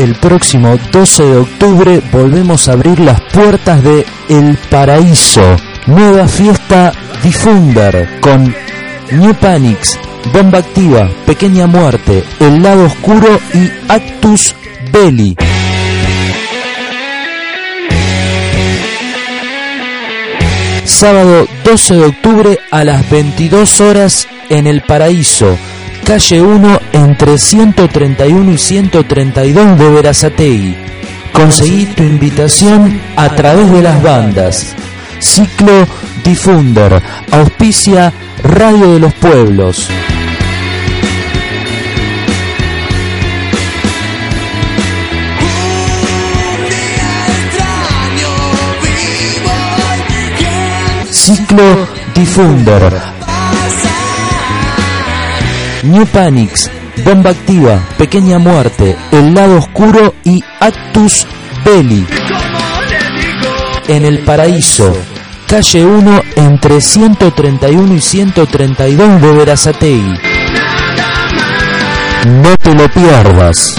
el próximo 12 de octubre volvemos a abrir las puertas de El Paraíso. Nueva fiesta Diffunder con New Panics, Bomba Activa, Pequeña Muerte, El Lado Oscuro y Actus Belli. Sábado 12 de octubre a las 22 horas en El Paraíso, calle 1 entre 131 y 132 de Verazategui. Conseguí tu invitación a través de las bandas. Ciclo Diffunder, auspicia Radio de los Pueblos. Ciclo Diffunder. New Panics, Bomba Activa, Pequeña Muerte, El Lado Oscuro y Actus Belli. En el Paraíso, calle 1 entre 131 y 132 de Verazategui. No te lo pierdas.